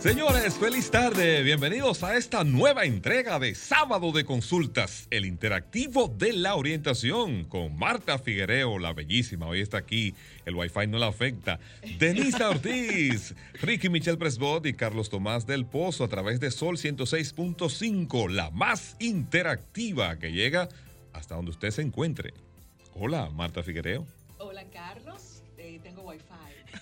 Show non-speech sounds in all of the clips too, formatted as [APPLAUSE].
Señores, feliz tarde. Bienvenidos a esta nueva entrega de Sábado de Consultas, el interactivo de la orientación con Marta Figuereo, la bellísima. Hoy está aquí, el wifi no la afecta. Denisa Ortiz, [LAUGHS] Ricky Michel Presbot y Carlos Tomás del Pozo a través de Sol 106.5, la más interactiva que llega hasta donde usted se encuentre. Hola, Marta Figuereo. Hola, Carlos.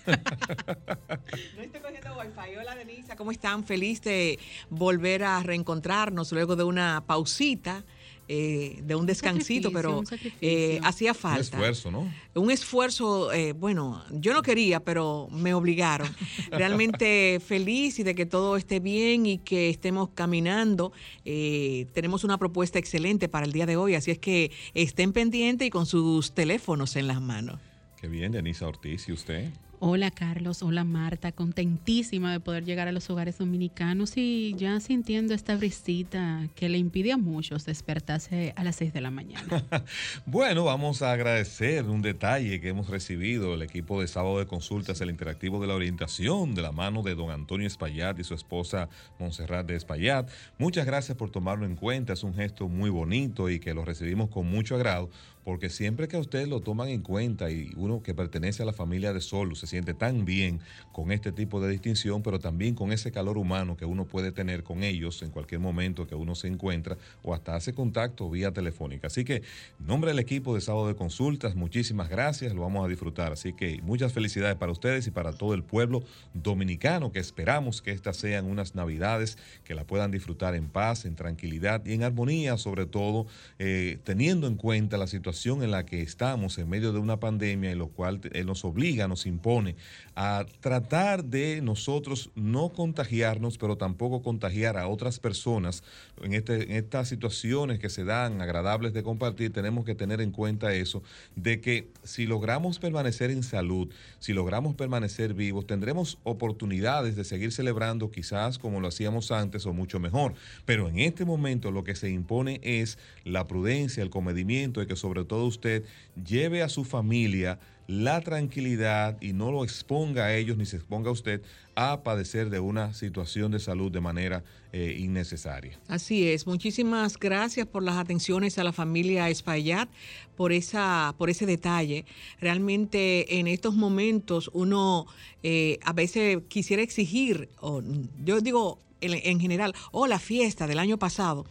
[LAUGHS] Eh, no estoy cogiendo wifi. Hola Denisa, ¿cómo están? Feliz de volver a reencontrarnos luego de una pausita. Eh, de un descansito, pero eh, hacía falta. Un esfuerzo, ¿no? Un esfuerzo, eh, bueno, yo no quería, pero me obligaron. Realmente [LAUGHS] feliz y de que todo esté bien y que estemos caminando. tenemos una propuesta excelente para el día de hoy, así es que estén pendientes y con sus teléfonos en las manos. Qué bien, Denisa Ortiz, ¿y usted? Hola Carlos, hola Marta, contentísima de poder llegar a los hogares dominicanos y ya sintiendo esta brisita que le impide a muchos despertarse a las 6 de la mañana. [LAUGHS] bueno, vamos a agradecer un detalle que hemos recibido el equipo de sábado de consultas, el interactivo de la orientación de la mano de don Antonio Espaillat y su esposa Montserrat de Espaillat. Muchas gracias por tomarlo en cuenta, es un gesto muy bonito y que lo recibimos con mucho agrado porque siempre que a ustedes lo toman en cuenta y uno que pertenece a la familia de Solo se siente tan bien con este tipo de distinción, pero también con ese calor humano que uno puede tener con ellos en cualquier momento que uno se encuentra o hasta hace contacto vía telefónica. Así que, nombre del equipo de Sábado de Consultas, muchísimas gracias, lo vamos a disfrutar. Así que muchas felicidades para ustedes y para todo el pueblo dominicano, que esperamos que estas sean unas navidades que la puedan disfrutar en paz, en tranquilidad y en armonía, sobre todo eh, teniendo en cuenta la situación en la que estamos en medio de una pandemia, en lo cual eh, nos obliga, nos impone a tratar de nosotros no contagiarnos, pero tampoco contagiar a otras personas en, este, en estas situaciones que se dan agradables de compartir, tenemos que tener en cuenta eso, de que si logramos permanecer en salud, si logramos permanecer vivos, tendremos oportunidades de seguir celebrando quizás como lo hacíamos antes o mucho mejor. Pero en este momento lo que se impone es la prudencia, el comedimiento y que sobre todo usted lleve a su familia la tranquilidad y no lo exponga a ellos ni se exponga a usted a padecer de una situación de salud de manera eh, innecesaria. Así es. Muchísimas gracias por las atenciones a la familia Espaillat, por, esa, por ese detalle. Realmente en estos momentos uno eh, a veces quisiera exigir, o yo digo en, en general, o la fiesta del año pasado,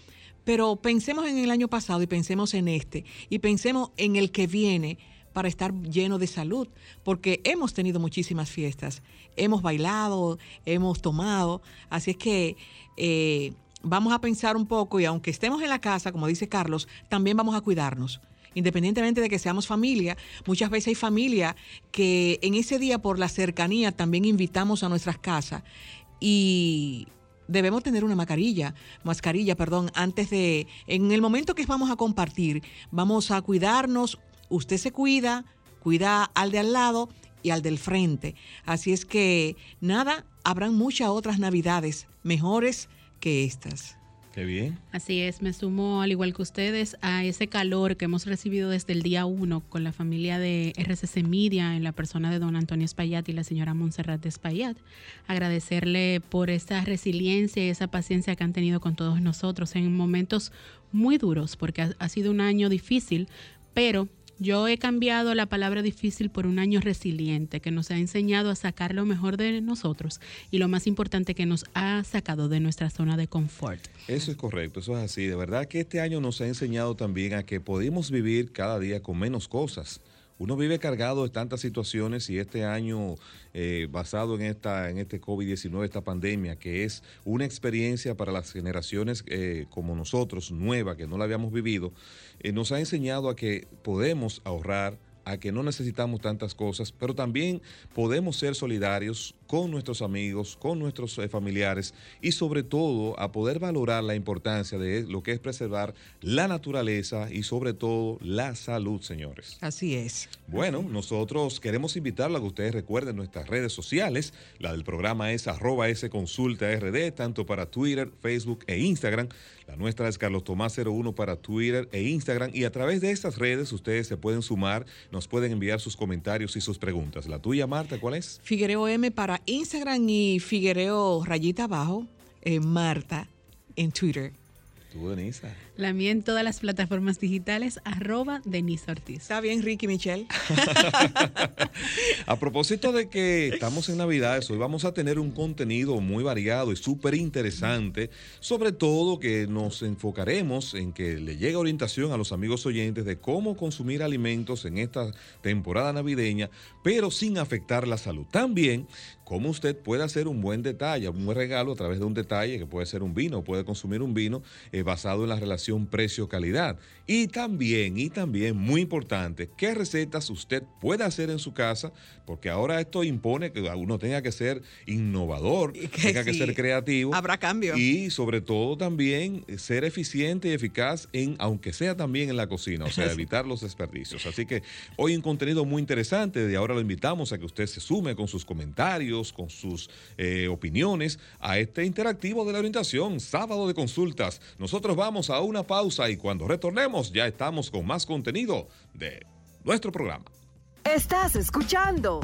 pero pensemos en el año pasado y pensemos en este y pensemos en el que viene para estar lleno de salud, porque hemos tenido muchísimas fiestas, hemos bailado, hemos tomado, así es que eh, vamos a pensar un poco y aunque estemos en la casa, como dice Carlos, también vamos a cuidarnos. Independientemente de que seamos familia, muchas veces hay familia que en ese día por la cercanía también invitamos a nuestras casas y debemos tener una mascarilla, mascarilla, perdón, antes de, en el momento que vamos a compartir, vamos a cuidarnos usted se cuida, cuida al de al lado y al del frente. Así es que nada, habrán muchas otras navidades mejores que estas. Qué bien. Así es, me sumo al igual que ustedes a ese calor que hemos recibido desde el día uno con la familia de RCC Media en la persona de don Antonio Espaillat y la señora Montserrat de Espaillat. Agradecerle por esa resiliencia y esa paciencia que han tenido con todos nosotros en momentos muy duros, porque ha sido un año difícil, pero yo he cambiado la palabra difícil por un año resiliente que nos ha enseñado a sacar lo mejor de nosotros y lo más importante que nos ha sacado de nuestra zona de confort. Eso es correcto, eso es así. De verdad que este año nos ha enseñado también a que podemos vivir cada día con menos cosas uno vive cargado de tantas situaciones y este año eh, basado en, esta, en este COVID-19, esta pandemia, que es una experiencia para las generaciones eh, como nosotros, nueva, que no la habíamos vivido, eh, nos ha enseñado a que podemos ahorrar, a que no necesitamos tantas cosas, pero también podemos ser solidarios con nuestros amigos, con nuestros eh, familiares y sobre todo a poder valorar la importancia de lo que es preservar la naturaleza y sobre todo la salud, señores. Así es. Bueno, nosotros queremos invitarlo a que ustedes recuerden nuestras redes sociales. La del programa es arroba S Consulta RD, tanto para Twitter, Facebook e Instagram. La nuestra es Carlos Tomás 01 para Twitter e Instagram. Y a través de estas redes ustedes se pueden sumar, nos pueden enviar sus comentarios y sus preguntas. La tuya, Marta, ¿cuál es? Figuereo M para Instagram y Figuereo rayita abajo, eh, Marta en Twitter. Tú, Denisa. La mía en todas las plataformas digitales, arroba Denise Ortiz. Está bien, Ricky Michelle. [LAUGHS] a propósito de que estamos en Navidades, hoy vamos a tener un contenido muy variado y súper interesante, sobre todo que nos enfocaremos en que le llegue orientación a los amigos oyentes de cómo consumir alimentos en esta temporada navideña, pero sin afectar la salud. También cómo usted puede hacer un buen detalle, un buen regalo a través de un detalle que puede ser un vino, puede consumir un vino eh, basado en la relación precio-calidad. Y también, y también, muy importante, qué recetas usted puede hacer en su casa, porque ahora esto impone que uno tenga que ser innovador, que tenga que ser creativo. Habrá cambio. Y sobre todo también ser eficiente y eficaz en, aunque sea también en la cocina, o sea, [LAUGHS] evitar los desperdicios. Así que hoy un contenido muy interesante, de ahora lo invitamos a que usted se sume con sus comentarios con sus eh, opiniones a este interactivo de la orientación, sábado de consultas. Nosotros vamos a una pausa y cuando retornemos ya estamos con más contenido de nuestro programa. Estás escuchando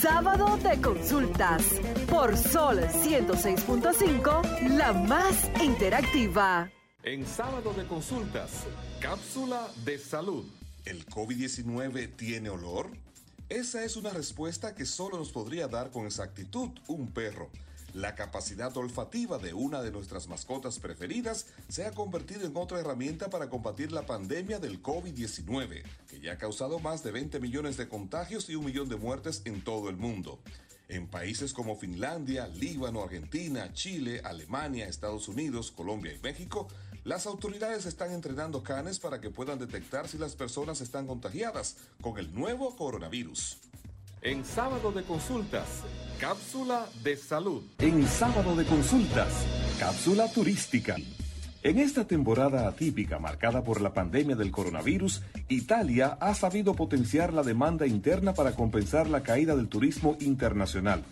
Sábado de Consultas por Sol 106.5, la más interactiva. En Sábado de Consultas, cápsula de salud. ¿El COVID-19 tiene olor? Esa es una respuesta que solo nos podría dar con exactitud un perro. La capacidad olfativa de una de nuestras mascotas preferidas se ha convertido en otra herramienta para combatir la pandemia del COVID-19, que ya ha causado más de 20 millones de contagios y un millón de muertes en todo el mundo. En países como Finlandia, Líbano, Argentina, Chile, Alemania, Estados Unidos, Colombia y México, las autoridades están entrenando canes para que puedan detectar si las personas están contagiadas con el nuevo coronavirus. En sábado de consultas, cápsula de salud. En sábado de consultas, cápsula turística. En esta temporada atípica marcada por la pandemia del coronavirus, Italia ha sabido potenciar la demanda interna para compensar la caída del turismo internacional.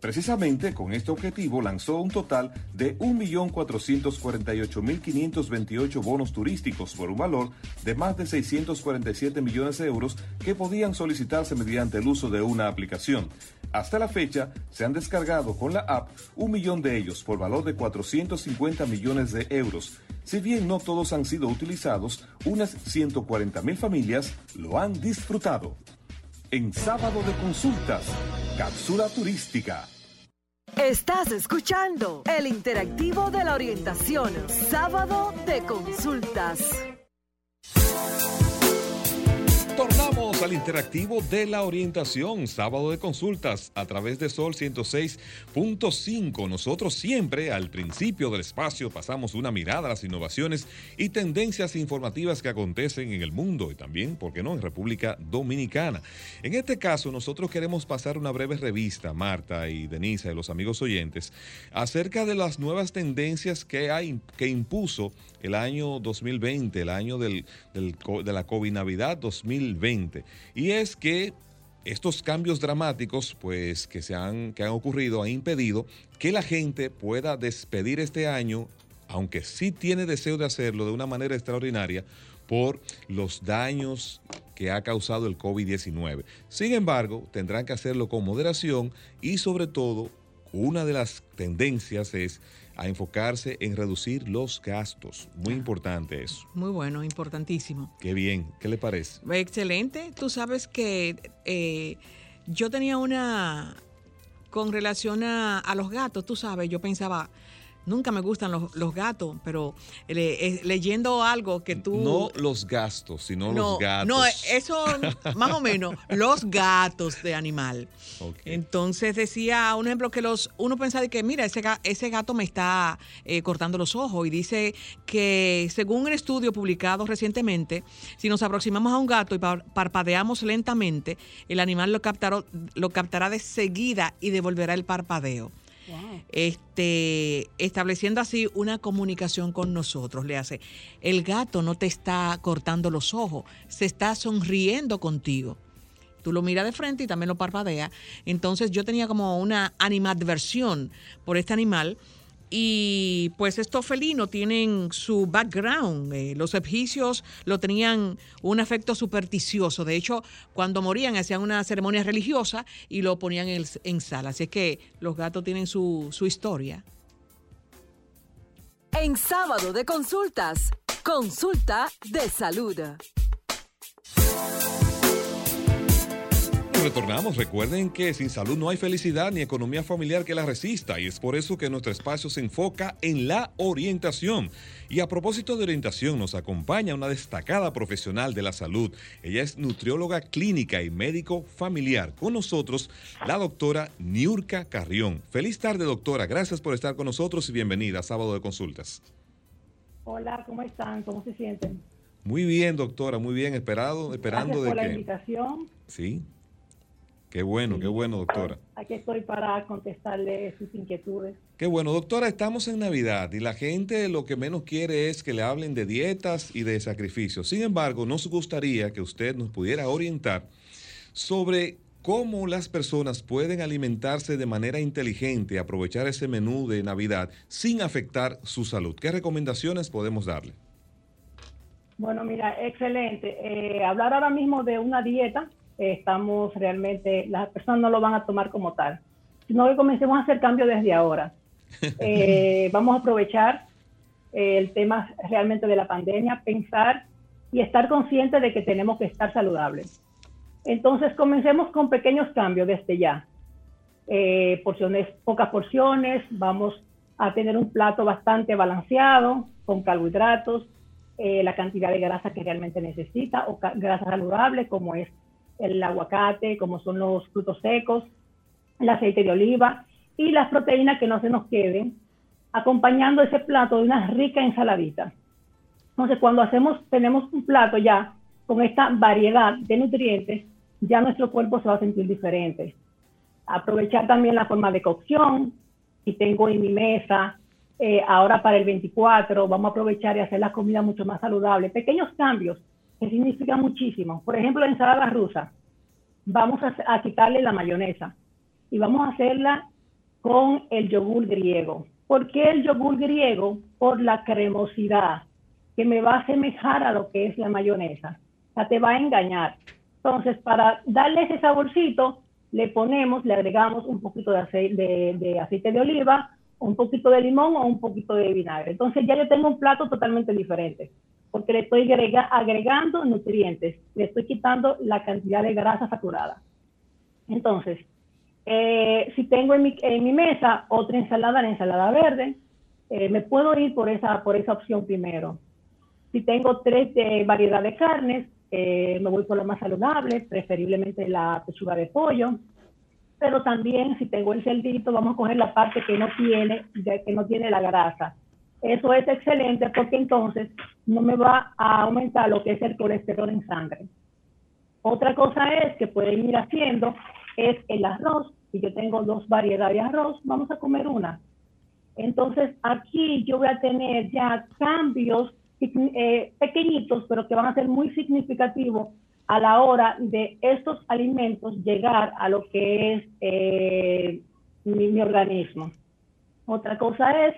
Precisamente con este objetivo lanzó un total de 1.448.528 bonos turísticos por un valor de más de 647 millones de euros que podían solicitarse mediante el uso de una aplicación. Hasta la fecha se han descargado con la app un millón de ellos por valor de 450 millones de euros. Si bien no todos han sido utilizados, unas 140 mil familias lo han disfrutado en sábado de consultas, cápsula turística. Estás escuchando el interactivo de la orientación, sábado de consultas. Tornamos al interactivo de la orientación, sábado de consultas a través de Sol 106.5. Nosotros siempre al principio del espacio pasamos una mirada a las innovaciones y tendencias informativas que acontecen en el mundo y también, ¿por qué no?, en República Dominicana. En este caso, nosotros queremos pasar una breve revista, Marta y Denisa y los amigos oyentes, acerca de las nuevas tendencias que, hay, que impuso el año 2020, el año del, de la COVID Navidad 2020. Y es que estos cambios dramáticos pues, que, se han, que han ocurrido han impedido que la gente pueda despedir este año, aunque sí tiene deseo de hacerlo de una manera extraordinaria, por los daños que ha causado el COVID-19. Sin embargo, tendrán que hacerlo con moderación y sobre todo, una de las tendencias es a enfocarse en reducir los gastos. Muy importante eso. Muy bueno, importantísimo. Qué bien, ¿qué le parece? Excelente. Tú sabes que eh, yo tenía una, con relación a, a los gatos, tú sabes, yo pensaba, Nunca me gustan los, gatos, pero leyendo algo que tú... No los gastos, sino los gatos. No, eso más o menos, los gatos de animal. Entonces decía un ejemplo que los uno pensaba que, mira, ese, ese gato me está eh, cortando los ojos y dice que según un estudio publicado recientemente, si nos aproximamos a un gato y parpadeamos lentamente, el animal lo, captará, lo captará de seguida y devolverá el parpadeo. Este, estableciendo así una comunicación con nosotros. Le hace, el gato no te está cortando los ojos, se está sonriendo contigo. Tú lo miras de frente y también lo parpadea. Entonces yo tenía como una animadversión por este animal y pues estos felinos tienen su background. Eh, los egipcios lo tenían un efecto supersticioso. De hecho, cuando morían hacían una ceremonia religiosa y lo ponían en, en sala. Así es que los gatos tienen su, su historia. En sábado de consultas, consulta de salud. Retornamos. Recuerden que sin salud no hay felicidad ni economía familiar que la resista y es por eso que nuestro espacio se enfoca en la orientación. Y a propósito de orientación nos acompaña una destacada profesional de la salud. Ella es nutrióloga clínica y médico familiar. Con nosotros la doctora Niurka Carrión. Feliz tarde doctora, gracias por estar con nosotros y bienvenida a Sábado de Consultas. Hola, ¿cómo están? ¿Cómo se sienten? Muy bien, doctora, muy bien, esperado, esperando Gracias por de la invitación. Sí. Qué bueno, qué bueno, doctora. Aquí estoy para contestarle sus inquietudes. Qué bueno, doctora, estamos en Navidad y la gente lo que menos quiere es que le hablen de dietas y de sacrificios. Sin embargo, nos gustaría que usted nos pudiera orientar sobre cómo las personas pueden alimentarse de manera inteligente, aprovechar ese menú de Navidad sin afectar su salud. ¿Qué recomendaciones podemos darle? Bueno, mira, excelente. Eh, hablar ahora mismo de una dieta estamos realmente, las personas no lo van a tomar como tal, sino que comencemos a hacer cambios desde ahora. [LAUGHS] Eh, vamos a aprovechar eh, el tema realmente de la pandemia, pensar y estar conscientes de que tenemos que estar saludables. Entonces, comencemos con pequeños cambios desde ya. Eh, porciones, pocas porciones, vamos a tener un plato bastante balanceado, con carbohidratos, la cantidad de grasa que realmente necesita, o grasa saludable, como es el aguacate, como son los frutos secos, el aceite de oliva y las proteínas que no se nos queden, acompañando ese plato de una rica ensaladita. Entonces, cuando hacemos, tenemos un plato ya con esta variedad de nutrientes, ya nuestro cuerpo se va a sentir diferente. Aprovechar también la forma de cocción. Si tengo en mi mesa, eh, ahora para el 24, vamos a aprovechar y hacer la comida mucho más saludable. Pequeños cambios que significa muchísimo. Por ejemplo, la ensalada rusa, vamos a, quitarle la mayonesa y vamos a hacerla con el yogur griego. ¿Por qué el yogur griego? Por la cremosidad que me va a asemejar a lo que es la mayonesa. O sea, te va a engañar. Entonces, para darle ese saborcito, le ponemos, le agregamos un poquito de aceite de, de aceite de oliva, un poquito de limón o un poquito de vinagre. Entonces ya yo tengo un plato totalmente diferente porque le estoy agregando nutrientes, le estoy quitando la cantidad de grasa saturada. Entonces, eh, si tengo en mi, mesa otra ensalada, la ensalada verde, eh, me puedo ir por esa, por esa opción primero. Si tengo tres de variedad de carnes, eh, me voy por la más saludable, preferiblemente la pechuga de pollo. Pero también si tengo el cerdito, vamos a coger la parte que no tiene, que no tiene la grasa eso es excelente porque entonces no me va a aumentar lo que es el colesterol en sangre. Otra cosa es que pueden ir haciendo es el arroz. Si yo tengo dos variedades de arroz, vamos a comer una. Entonces aquí yo voy a tener ya cambios eh, pequeñitos, pero que van a ser muy significativos a la hora de estos alimentos llegar a lo que es eh, mi organismo. Otra cosa es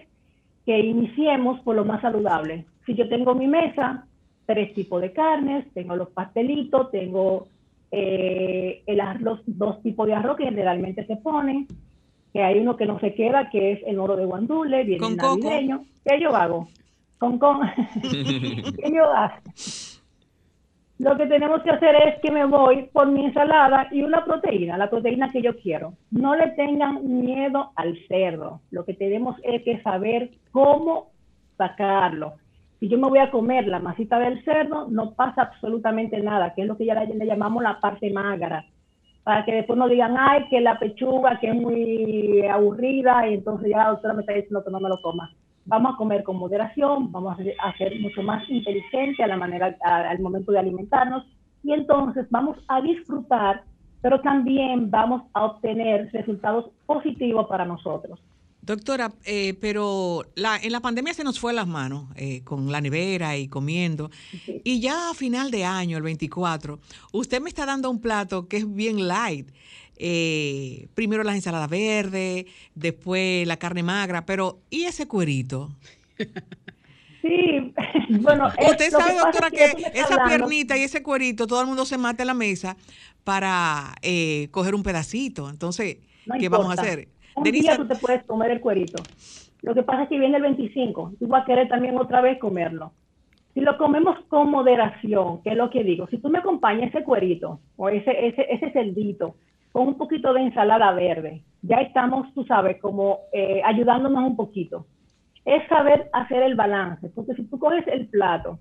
que iniciemos por lo más saludable. Si yo tengo mi mesa, tres tipos de carnes, tengo los pastelitos, tengo eh, el arroz, dos tipos de arroz que generalmente se ponen, que hay uno que no se queda, que es el oro de guandule, viene navideño. Coco. ¿Qué yo hago? Con con. [LAUGHS] ¿Qué yo hago? Lo que tenemos que hacer es que me voy por mi ensalada y una proteína, la proteína que yo quiero. No le tengan miedo al cerdo. Lo que tenemos es que saber cómo sacarlo. Si yo me voy a comer la masita del cerdo, no pasa absolutamente nada, que es lo que ya le, llamamos la parte magra. Para que después no digan, ay, que la pechuga, que es muy aburrida, y entonces ya la doctora me está diciendo que no me lo coma vamos a comer con moderación, vamos a ser mucho más inteligente a la manera, al momento de alimentarnos y entonces vamos a disfrutar, pero también vamos a obtener resultados positivos para nosotros. Doctora, eh, pero la, en la pandemia se nos fue las manos eh, con la nevera y comiendo. Y ya a final de año, el 24, usted me está dando un plato que es bien light eh, primero las ensaladas verdes, después la carne magra, pero ¿y ese cuerito? [LAUGHS] Sí, [LAUGHS] bueno. Usted sabe, doctora, que, esa piernita y ese cuerito, todo el mundo se mata en la mesa para eh, coger un pedacito. Entonces, ¿qué vamos a hacer? Un día tú te puedes comer el cuerito. Lo que pasa es que viene el 25, tú vas a querer también otra vez comerlo. Si lo comemos con moderación, que es lo que digo, si tú me acompañas ese cuerito o ese, ese, ese cerdito con un poquito de ensalada verde. Ya estamos, tú sabes, como eh, ayudándonos un poquito. Es saber hacer el balance, porque si tú coges el plato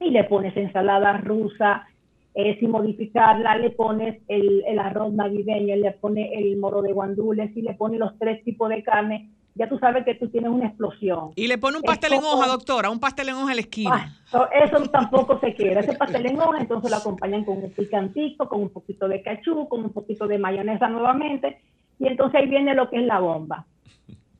y le pones ensalada rusa, eh, sin modificarla, le pones el, el, arroz navideño, le pones el moro de guandules y le pones los tres tipos de carne, ya tú sabes que tú tienes una explosión. Y le pone un pastel en hoja, doctora, un pastel en hoja en la esquina. Eso tampoco se quiere. Ese pastel en hoja, entonces lo acompañan con un picantito, con un poquito de cachú, con un poquito de mayonesa nuevamente. Y entonces ahí viene lo que es la bomba.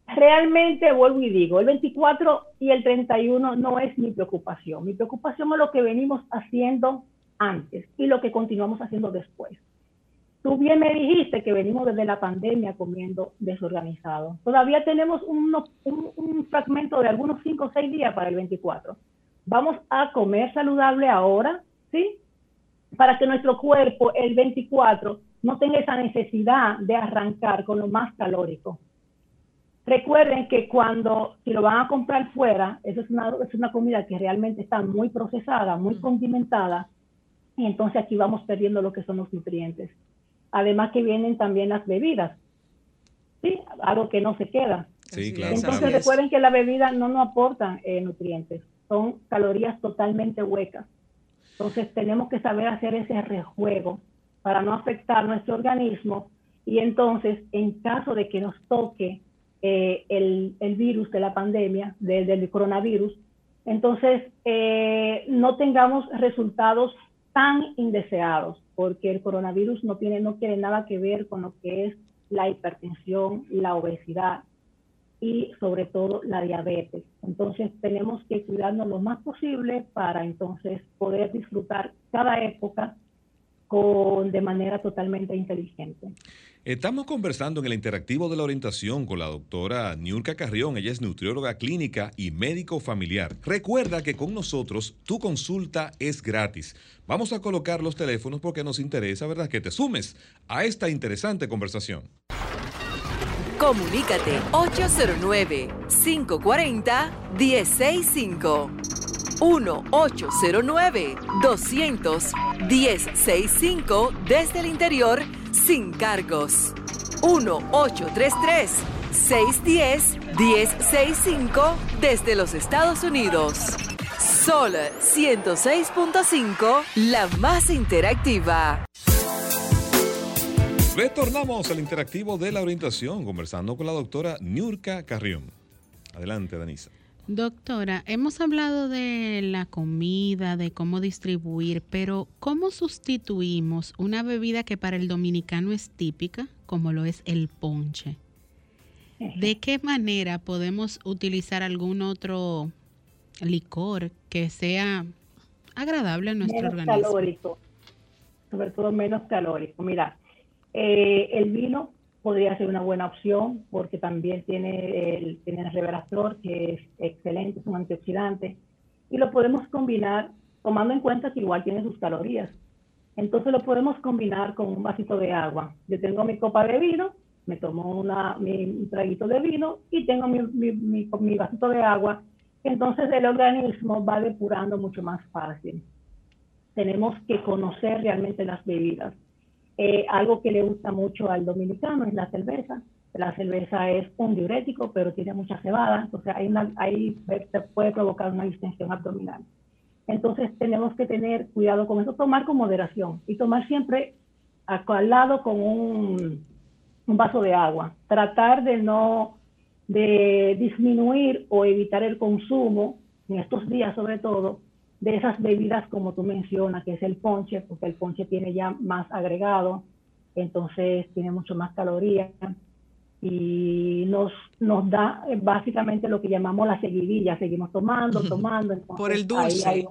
Realmente, vuelvo y digo, el 24 y el 31 no es mi preocupación. Mi preocupación es lo que venimos haciendo antes y lo que continuamos haciendo después. Tú bien me dijiste que venimos desde la pandemia comiendo desorganizado. Todavía tenemos un, un, fragmento de algunos 5 o 6 días para el 24. Vamos a comer saludable ahora, ¿sí? Para que nuestro cuerpo el 24 no tenga esa necesidad de arrancar con lo más calórico. Recuerden que cuando, si lo van a comprar fuera, eso es una, es una comida que realmente está muy procesada, muy condimentada, y entonces aquí vamos perdiendo lo que son los nutrientes. Además que vienen también las bebidas, ¿sí? Algo que no se queda. Sí, claro. Entonces recuerden que la bebida no nos aportan eh, nutrientes, son calorías totalmente huecas. Entonces tenemos que saber hacer ese rejuego para no afectar nuestro organismo y entonces en caso de que nos toque eh, el, el, virus de la pandemia, del coronavirus, entonces eh, no tengamos resultados tan indeseados porque el coronavirus no, tiene, no tiene nada que ver con lo que es la hipertensión, la obesidad y sobre todo la diabetes. Entonces tenemos que cuidarnos lo más posible para entonces poder disfrutar cada época con, de manera totalmente inteligente. Estamos conversando en el interactivo de la orientación con la doctora Niurka Carrión. Ella es nutrióloga clínica y médico familiar. Recuerda que con nosotros tu consulta es gratis. Vamos a colocar los teléfonos porque nos interesa, ¿verdad?, que te sumes a esta interesante conversación. Comunícate 809-540-1065. 1-809-200-1065 desde el interior sin cargos. 1-833-610-1065 desde los Estados Unidos. Sol 106.5, la más interactiva. Retornamos al interactivo de la orientación, conversando con la doctora Niurka Carrión. Adelante, Danisa. Doctora, hemos hablado de la comida, de cómo distribuir, pero ¿cómo sustituimos una bebida que para el dominicano es típica, como lo es el ponche? ¿De qué manera podemos utilizar algún otro licor que sea agradable a nuestro menos organismo? calórico, sobre todo menos calórico. Mira, eh, el vino podría ser una buena opción porque también tiene el, tiene el resveratrol, que es excelente, es un antioxidante, y lo podemos combinar tomando en cuenta que igual tiene sus calorías. Entonces lo podemos combinar con un vasito de agua. Yo tengo mi copa de vino, me tomo una, mi, un traguito de vino y tengo mi, mi, mi, mi vasito de agua. Entonces el organismo va depurando mucho más fácil. tenemos que conocer realmente las bebidas. Eh, algo que le gusta mucho al dominicano es la cerveza. La cerveza es un diurético, pero tiene mucha cebada, entonces ahí, ahí se puede provocar una distensión abdominal. Entonces tenemos que tener cuidado con eso, tomar con moderación y tomar siempre al lado con un, un vaso de agua. Tratar de no de disminuir o evitar el consumo en estos días sobre todo de esas bebidas como tú mencionas, que es el ponche, porque el ponche tiene ya más agregado, entonces tiene mucho más calorías y nos, nos da eh, básicamente lo que llamamos la seguidilla, seguimos tomando, tomando. por el dulce.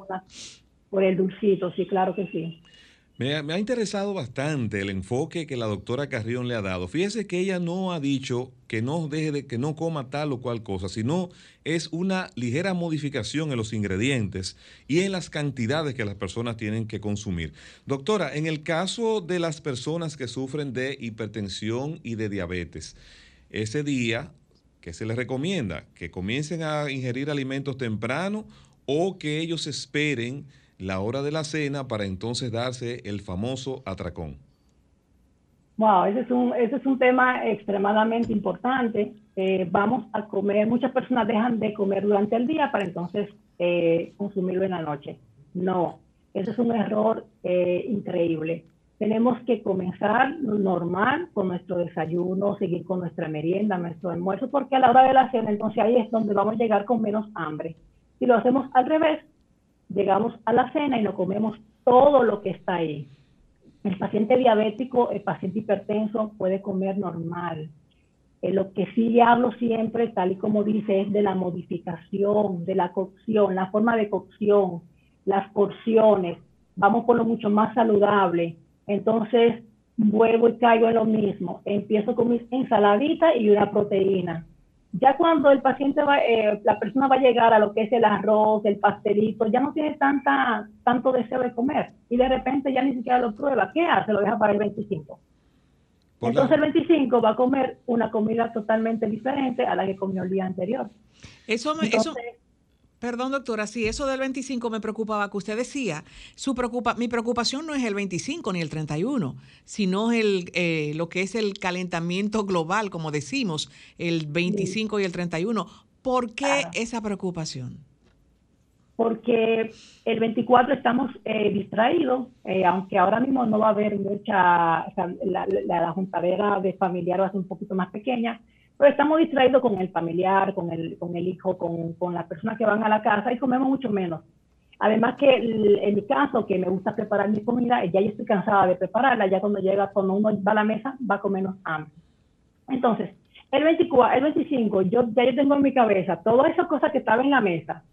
por el dulcito, sí, claro que sí. Me, ha interesado bastante el enfoque que la doctora Carrión le ha dado. Fíjese que ella no ha dicho que no deje de que no coma tal o cual cosa, sino es una ligera modificación en los ingredientes y en las cantidades que las personas tienen que consumir. Doctora, en el caso de las personas que sufren de hipertensión y de diabetes, ese día, ¿qué se les recomienda? Que comiencen a ingerir alimentos temprano o que ellos esperen la hora de la cena para entonces darse el famoso atracón? Wow, ese es un, ese es un tema extremadamente importante. Eh, vamos a comer, muchas personas dejan de comer durante el día para entonces eh, consumirlo en la noche. No, ese es un error eh, increíble. Tenemos que comenzar normal con nuestro desayuno, seguir con nuestra merienda, nuestro almuerzo, porque a la hora de la cena, entonces ahí es donde vamos a llegar con menos hambre. Si lo hacemos al revés, llegamos a la cena y nos comemos todo lo que está ahí. El paciente diabético, el paciente hipertenso puede comer normal. Eh, lo que sí hablo siempre, tal y como dice, es de la modificación, de la cocción, la forma de cocción, las porciones. Vamos por lo mucho más saludable. Entonces, vuelvo y caigo en lo mismo. Empiezo con mis ensaladitas y una proteína ya cuando el paciente va, eh, la persona va a llegar a lo que es el arroz, el pastelito, ya no tiene tanta, tanto deseo de comer y de repente ya ni siquiera lo prueba. ¿Qué hace? Lo deja para el 25. Entonces el 25 va a comer una comida totalmente diferente a la que comió el día anterior. Eso, me, eso, Perdón, doctora, sí, eso del 25 me preocupaba, que usted decía, su preocupa, mi preocupación no es el 25 ni el 31, sino el, eh, lo que es el calentamiento global, como decimos, el 25 y el 31. ¿Por qué esa preocupación? Porque el 24 estamos eh, distraídos, eh, aunque ahora mismo no va a haber mucha, la, la, la juntadera de familiar va a ser un poquito más pequeña, pero estamos distraídos con el familiar, con el, con el hijo, con, con las personas que van a la casa y comemos mucho menos. Además que en mi caso, que me gusta preparar mi comida, ya yo estoy cansada de prepararla, ya cuando llega, cuando uno va a la mesa, va con menos hambre. Entonces, el 24, el 25, yo, ya yo tengo en mi cabeza todas esas cosas que estaban en la mesa,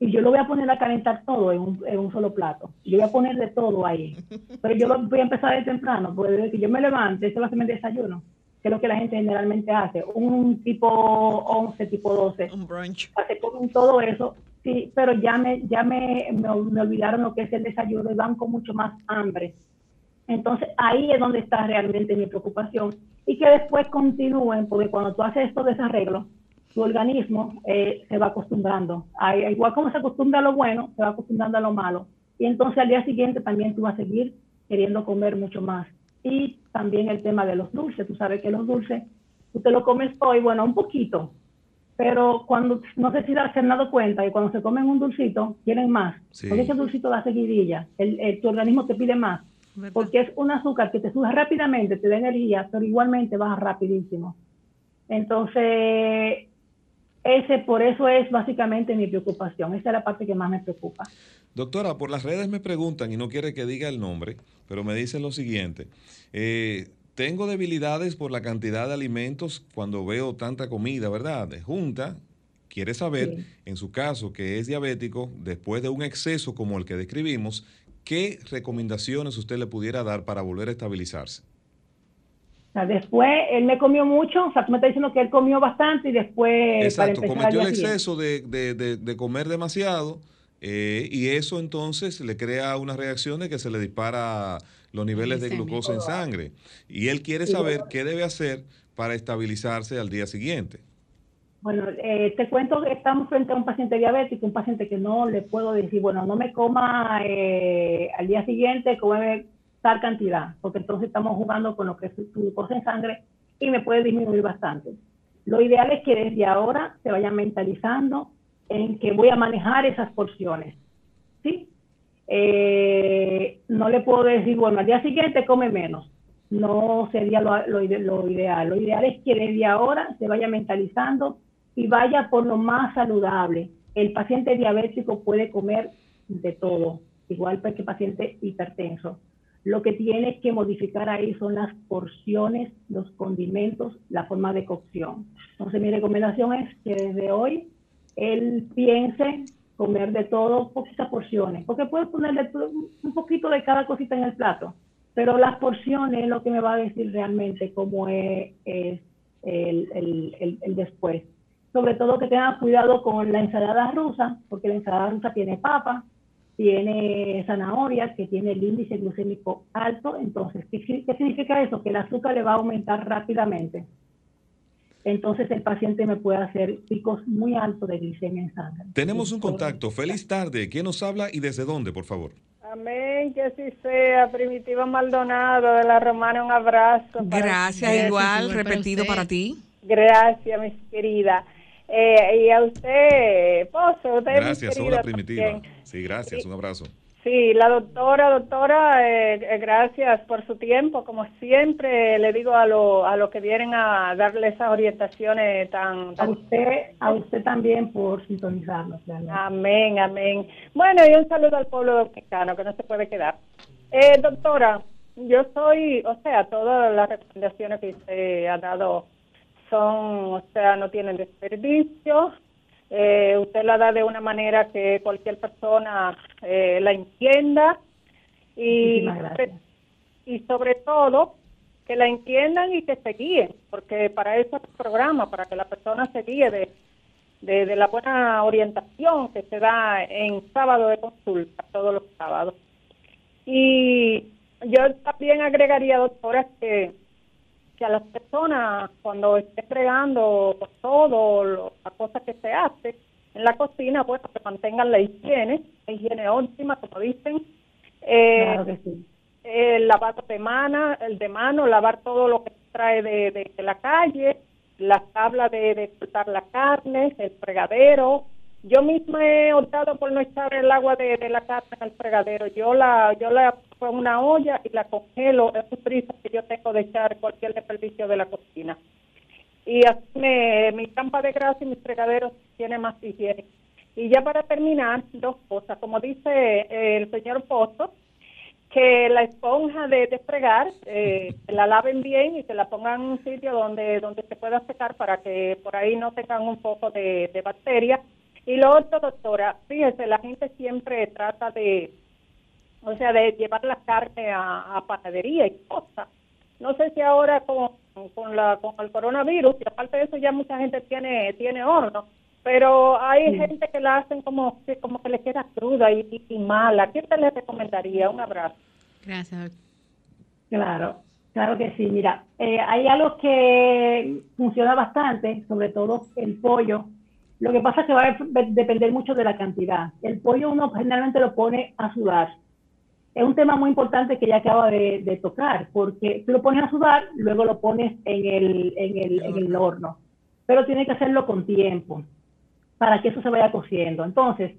y yo lo voy a poner a calentar todo en un, en un, solo plato. Yo voy a poner de todo ahí. Pero yo lo voy a empezar de temprano, porque desde que yo me levante, ese va a ser mi desayuno que es lo que la gente generalmente hace, un tipo 11, tipo 12. Un brunch. Hace con todo eso, sí, pero ya me, ya me, me, olvidaron lo que es el desayuno y van con mucho más hambre. Entonces ahí es donde está realmente mi preocupación y que después continúen, porque cuando tú haces estos desarreglos, tu organismo eh, se va acostumbrando. igual como se acostumbra a lo bueno, se va acostumbrando a lo malo. Y entonces al día siguiente también tú vas a seguir queriendo comer mucho más y también el tema de los dulces. Tú sabes que los dulces, tú te lo comes hoy, bueno, un poquito, pero cuando, no sé si se han dado cuenta que cuando se comen un dulcito, quieren más, porque ese dulcito da seguidilla, el, tu organismo te pide más, porque es un azúcar que te sube rápidamente, te da energía, pero igualmente baja rapidísimo. Entonces, ese, por eso es básicamente mi preocupación. Esa es la parte que más me preocupa. Doctora, por las redes me preguntan, y no quiere que diga el nombre, pero me dicen lo siguiente. Eh, tengo debilidades por la cantidad de alimentos cuando veo tanta comida, ¿verdad? De junta. Quiere saber, en su caso, que es diabético, después de un exceso como el que describimos, ¿qué recomendaciones usted le pudiera dar para volver a estabilizarse? Después él me comió mucho, o sea, tú me estás diciendo que él comió bastante y después... Exacto, cometió el exceso de, comer demasiado eh, y eso entonces le crea una reacción de que se le dispara los niveles de glucosa en sangre. Y él quiere saber qué debe hacer para estabilizarse al día siguiente. Bueno, eh, te cuento que estamos frente a un paciente diabético, un paciente que no le puedo decir, bueno, no me coma eh, al día siguiente, come tal cantidad, porque entonces estamos jugando con lo que es tu glucosa en sangre y me puede disminuir bastante. Lo ideal es que desde ahora se vaya mentalizando en que voy a manejar esas porciones. ¿sí? Eh, no le puedo decir, bueno, al día siguiente come menos. No sería lo, lo, ideal. Lo ideal es que desde ahora se vaya mentalizando y vaya por lo más saludable. El paciente diabético puede comer de todo, igual que el paciente hipertenso. Lo que tiene que modificar ahí son las porciones, los condimentos, la forma de cocción. Entonces mi recomendación es que desde hoy él piense comer de todo, poquitas porciones, porque puede ponerle un poquito de cada cosita en el plato, pero las porciones es lo que me va a decir realmente cómo es, el, el, el, después. Sobre todo que tenga cuidado con la ensalada rusa, porque la ensalada rusa tiene papa, tiene zanahoria, que tiene el índice glucémico alto. Entonces, ¿qué, significa eso? Que el azúcar le va a aumentar rápidamente. Entonces el paciente me puede hacer picos muy altos de glicemia en sangre. Tenemos un contacto. Feliz tarde. ¿Quién nos habla y desde dónde, por favor? Amén, que así sea. Primitiva Maldonado de la Romana, un abrazo. Gracias, igual, repetido para, ti. Gracias, mis querida. Eh, y a usted, Pozo, usted Gracias, hola Primitiva. Sí, gracias, un abrazo. Sí, la doctora, doctora, eh, eh, gracias por su tiempo. Como siempre, le digo a lo, a lo que vienen a darle esas orientaciones tan, A usted, a usted también por sintonizarnos. Amén, amén. Bueno, y un saludo al pueblo dominicano, que no se puede quedar. Eh, doctora, yo soy, o sea, todas las recomendaciones que usted ha dado son, o sea, no tienen desperdicio, eh, usted la da de una manera que cualquier persona eh, la entienda y, y sobre todo que la entiendan y que se guíen, porque para eso es el programa, para que la persona se guíe de, de, la buena orientación que se da en sábado de consulta, todos los sábados. Y yo también agregaría, doctora, que a las personas cuando esté fregando todo, las cosas que se hace en la cocina, pues que mantengan la higiene, la higiene óptima, como dicen. Eh, El lavado de mano, el de mano, lavar todo lo que trae de, de, la calle, la tabla de, de cortar la carne, el fregadero, yo misma he optado por no echar el agua de, la carne al fregadero. Yo la yo la en una olla y la congelo. Es un prisa que yo tengo de echar cualquier desperdicio de la cocina. Y así me, mi campa de grasa y mis fregaderos tiene más higiene. Y ya para terminar, dos cosas. Como dice el señor Pozo, que la esponja de, de fregar eh, [LAUGHS] la laven bien y se la pongan en un sitio donde donde se pueda secar para que por ahí no tengan un poco de, de bacterias y lo otro, doctora, fíjese, la gente siempre trata de, o sea, de llevar la carne a, panadería y cosas. No sé si ahora con, con, la, con el coronavirus, y aparte de eso ya mucha gente tiene, tiene horno, pero hay gente que la hacen como, como que le queda cruda y, y, mala. ¿Qué te le recomendaría? Un abrazo. Gracias. Claro, claro que sí. Mira, eh, hay algo que funciona bastante, sobre todo el pollo lo que pasa es que va a depender mucho de la cantidad. El pollo uno generalmente lo pone a sudar. Es un tema muy importante que ya acaba de, tocar, porque tú lo pones a sudar, luego lo pones en el, en, el, en el horno. Pero tiene que hacerlo con tiempo para que eso se vaya cociendo. Entonces,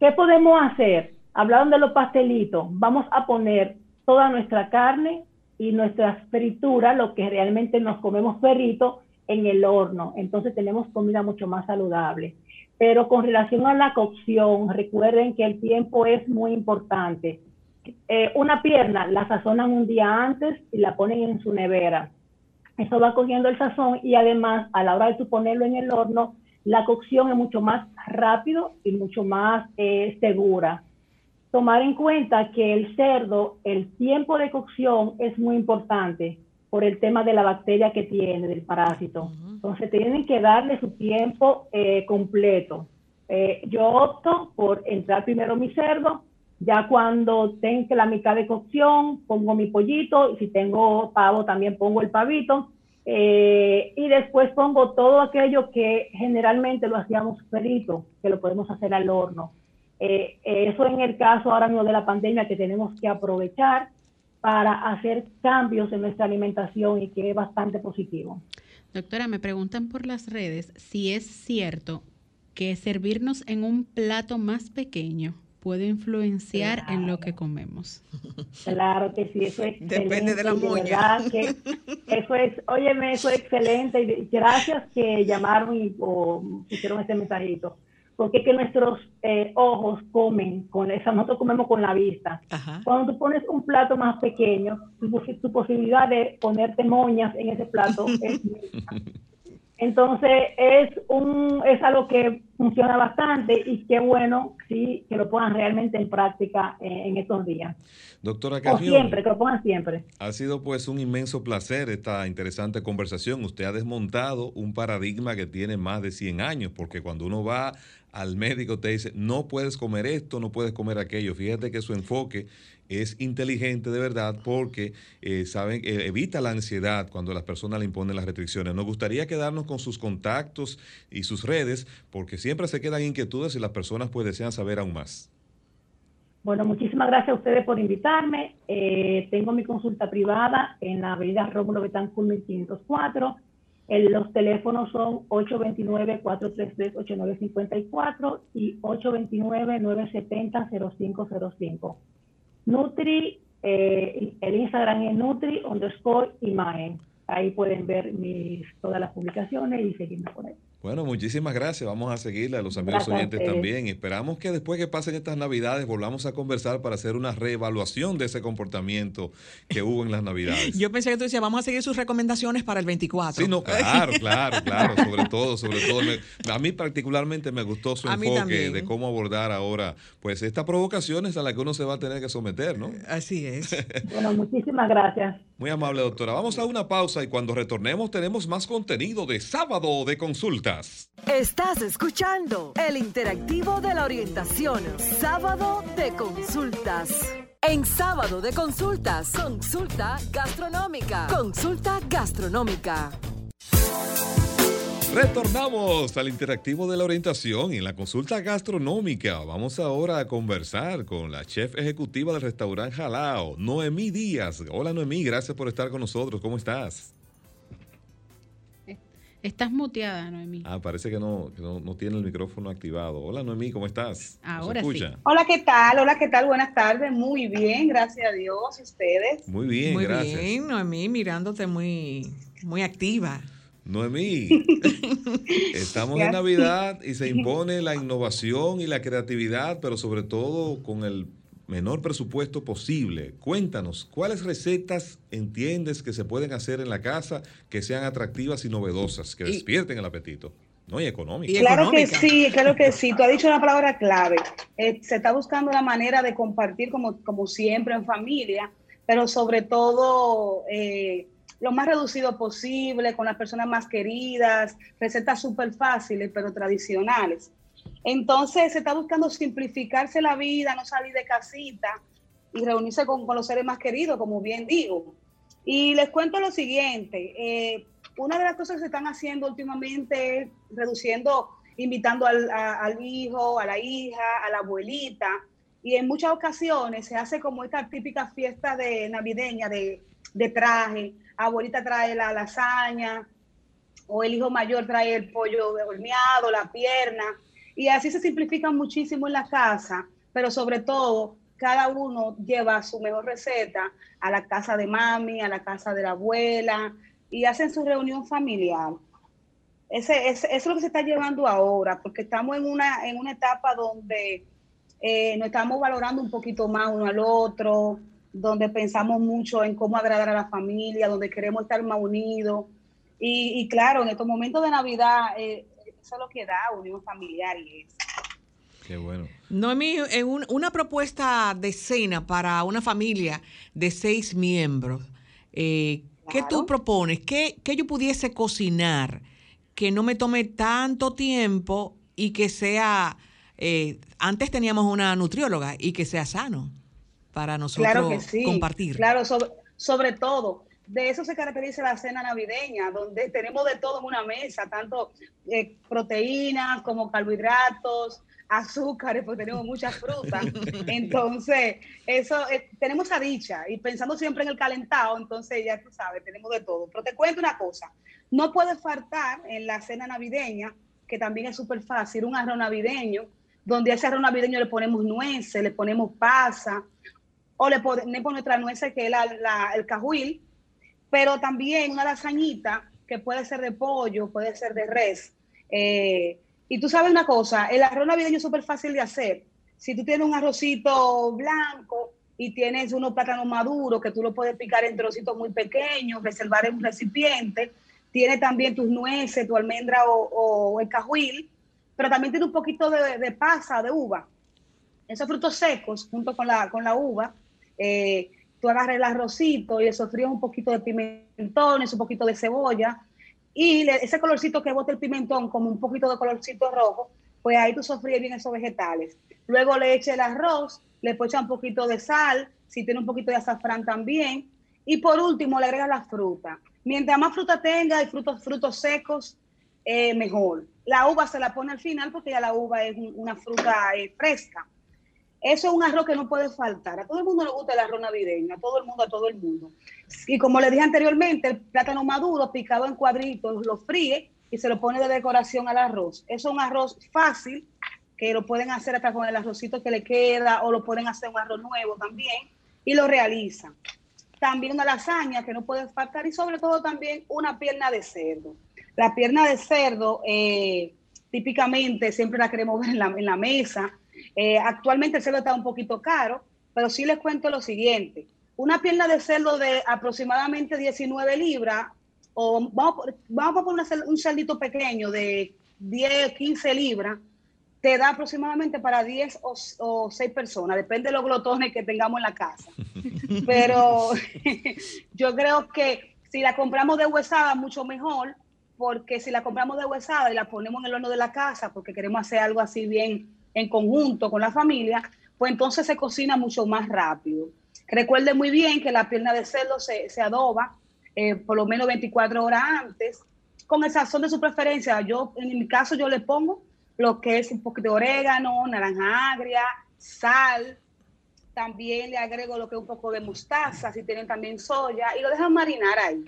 ¿qué podemos hacer? Hablaron de los pastelitos. Vamos a poner toda nuestra carne y nuestras frituras, lo que realmente nos comemos perrito, en el horno, entonces tenemos comida mucho más saludable. Pero con relación a la cocción, recuerden que el tiempo es muy importante. Eh, una pierna la sazonan un día antes y la ponen en su nevera. Eso va cogiendo el sazón y además a la hora de tu ponerlo en el horno, la cocción es mucho más rápido y mucho más eh, segura. Tomar en cuenta que el cerdo, el tiempo de cocción es muy importante por el tema de la bacteria que tiene, del parásito. Entonces tienen que darle su tiempo eh, completo. Eh, yo opto por entrar primero mi cerdo, ya cuando tenga la mitad de cocción, pongo mi pollito, y si tengo pavo también pongo el pavito, Eh, y después pongo todo aquello que generalmente lo hacíamos frito, que lo podemos hacer al horno. Eh, eso en el caso ahora mismo de la pandemia que tenemos que aprovechar para hacer cambios en nuestra alimentación y que es bastante positivo. Doctora, me preguntan por las redes si es cierto que servirnos en un plato más pequeño puede influenciar en lo que comemos. Claro que sí, eso es Depende de la moña. eso es, óyeme, eso es excelente y gracias que llamaron y o, hicieron este mensajito. Porque es que nuestros eh, ojos comen con esa, nosotros comemos con la vista. Cuando tú pones un plato más pequeño, tu, tu posibilidad de ponerte moñas en ese plato es [LAUGHS] Entonces es un es algo que funciona bastante y qué bueno sí que lo pongan realmente en práctica en, estos días. Doctora Carrión, siempre, que lo pongan siempre. Ha sido pues un inmenso placer esta interesante conversación. Usted ha desmontado un paradigma que tiene más de 100 años, porque cuando uno va al médico te dice, no puedes comer esto, no puedes comer aquello. Fíjate que su enfoque es inteligente de verdad porque eh, saben eh, evita la ansiedad cuando las personas le imponen las restricciones. Nos gustaría quedarnos con sus contactos y sus redes porque siempre se quedan inquietudes y las personas pues desean saber aún más. Bueno, muchísimas gracias a ustedes por invitarme. Eh, tengo mi consulta privada en la avenida Rómulo Betancourt 1504. los teléfonos son 829-433-8954 y 829-970-0505. Nutri, eh, el Instagram es Nutri underscore imagen. Ahí pueden ver mis, todas las publicaciones y seguirme con él. Bueno, muchísimas gracias. Vamos a seguirle a los amigos oyentes también. Esperamos que después que pasen estas navidades volvamos a conversar para hacer una reevaluación de ese comportamiento que hubo en las navidades. Yo pensé que tú decías, vamos a seguir sus recomendaciones para el 24. Sí, no, claro, [LAUGHS] claro, claro. Sobre todo, sobre todo. a mí particularmente me gustó su enfoque de cómo abordar ahora, pues, estas provocaciones a las que uno se va a tener que someter, ¿no? Así es. [LAUGHS] bueno, muchísimas gracias. Muy amable, doctora. Vamos a una pausa y cuando retornemos tenemos más contenido de sábado de consultas. Estás escuchando el interactivo de la orientación, sábado de consultas. En sábado de consultas, consulta gastronómica. Consulta gastronómica. Retornamos al interactivo de la orientación y en la consulta gastronómica. Vamos ahora a conversar con la chef ejecutiva del restaurante Jalao, Noemí Díaz. Hola Noemí, gracias por estar con nosotros. ¿Cómo estás? Estás muteada, Noemí. Ah, parece que no, no, tiene el micrófono activado. Hola Noemí, ¿cómo estás? Ahora sí. Hola, ¿qué tal? Hola, ¿qué tal? Buenas tardes. Muy bien, gracias a Dios. ¿Y ustedes? Muy bien, muy gracias. Muy bien, Noemí, mirándote muy, muy activa. Noemí, [LAUGHS] estamos en Navidad y se impone la innovación y la creatividad, pero sobre todo con el menor presupuesto posible. Cuéntanos, ¿cuáles recetas entiendes que se pueden hacer en la casa que sean atractivas y novedosas, que despierten el apetito? No, y económicas. Claro que sí, claro que sí. Tú has dicho una palabra clave. Eh, se está buscando una manera de compartir como, como siempre en familia, pero sobre todo eh, lo más reducido posible, con las personas más queridas, recetas súper fáciles, pero tradicionales. Entonces se está buscando simplificarse la vida, no salir de casita y reunirse con, los seres más queridos, como bien digo. Y les cuento lo siguiente, eh, una de las cosas que se están haciendo últimamente es reduciendo, invitando al, al, hijo, a la hija, a la abuelita, y en muchas ocasiones se hace como esta típica fiesta de navideña de, de traje, abuelita trae la lasaña, o el hijo mayor trae el pollo horneado, la pierna, y así se simplifica muchísimo en la casa, pero sobre todo cada uno lleva su mejor receta a la casa de mami, a la casa de la abuela y hacen su reunión familiar. Ese, eso es lo que se está llevando ahora, porque estamos en una, en una etapa donde eh, nos estamos valorando un poquito más uno al otro, donde pensamos mucho en cómo agradar a la familia, donde queremos estar más unidos. Y, claro, en estos momentos de Navidad, eh, eso es lo que da unión familiar y eso. Qué bueno. Noemí, en una propuesta de cena para una familia de seis miembros, eh, ¿qué tú propones? ¿Qué, ¿Qué, yo pudiese cocinar que no me tome tanto tiempo y que sea... Eh, antes teníamos una nutrióloga y que sea sano para nosotros claro que sí. compartir. Claro, sobre, sobre todo de eso se caracteriza la cena navideña, donde tenemos de todo en una mesa, tanto eh, proteínas como carbohidratos, azúcares, porque tenemos muchas frutas. [LAUGHS] Entonces, eso, eh, tenemos a dicha y pensando siempre en el calentado, entonces ya tú sabes, tenemos de todo. Pero te cuento una cosa, no puede faltar en la cena navideña, que también es súper fácil, un arroz navideño, donde a ese arroz navideño le ponemos nueces, le ponemos pasa, o le ponemos nuestra nueces que es el cajuil, pero también una lasañita que puede ser de pollo, puede ser de res. Eh, y tú sabes una cosa, el arroz navideño es súper fácil de hacer. Si tú tienes un arrocito blanco y tienes unos plátanos maduros que tú lo puedes picar en trocitos muy pequeños, reservar en un recipiente, tiene también tus nueces, tu almendra o, el cajuil, pero también tiene un poquito de, de, pasa, de uva. Esos frutos secos junto con la, con la uva. Eh, tú agarras el arrocito y le sofrías un poquito de pimentones, un poquito de cebolla, y ese colorcito que bota el pimentón, como un poquito de colorcito rojo, pues ahí tú sofríes bien esos vegetales. Luego le eches el arroz, le echar un poquito de sal, si tiene un poquito de azafrán también, y por último le agregas la fruta. Mientras más fruta tenga y frutos, frutos secos, eh, mejor. La uva se la pone al final porque ya la uva es una fruta eh, fresca. Eso es un arroz que no puede faltar. A todo el mundo le gusta el arroz navideño, a todo el mundo, a todo el mundo. Y como le dije anteriormente, el plátano maduro picado en cuadritos lo fríe y se lo pone de decoración al arroz. Eso es un arroz fácil, que lo pueden hacer hasta con el arrocito que le queda o lo pueden hacer un arroz nuevo también y lo realizan. También una lasaña que no puede faltar y sobre todo también una pierna de cerdo. La pierna de cerdo eh, típicamente siempre la queremos ver en la, en la mesa eh, actualmente el cerdo está un poquito caro, pero sí les cuento lo siguiente. Una pierna de cerdo de aproximadamente 19 libras, o vamos, vamos a poner un cerdito pequeño de 10, 15 libras, te da aproximadamente para 10 o, o 6 personas, depende de los glotones que tengamos en la casa. [LAUGHS] Pero [LAUGHS] yo creo que si la compramos de huesada, mucho mejor, porque si la compramos de huesada y la ponemos en el horno de la casa, porque queremos hacer algo así bien en conjunto con la familia, pues entonces se cocina mucho más rápido. Recuerde muy bien que la pierna de cerdo se, adoba eh, por lo menos 24 horas antes, con el sazón de su preferencia. Yo, en mi caso, yo le pongo lo que es un poquito de orégano, naranja agria, sal. También le agrego lo que es un poco de mostaza, si tienen también soya, y lo dejan marinar ahí.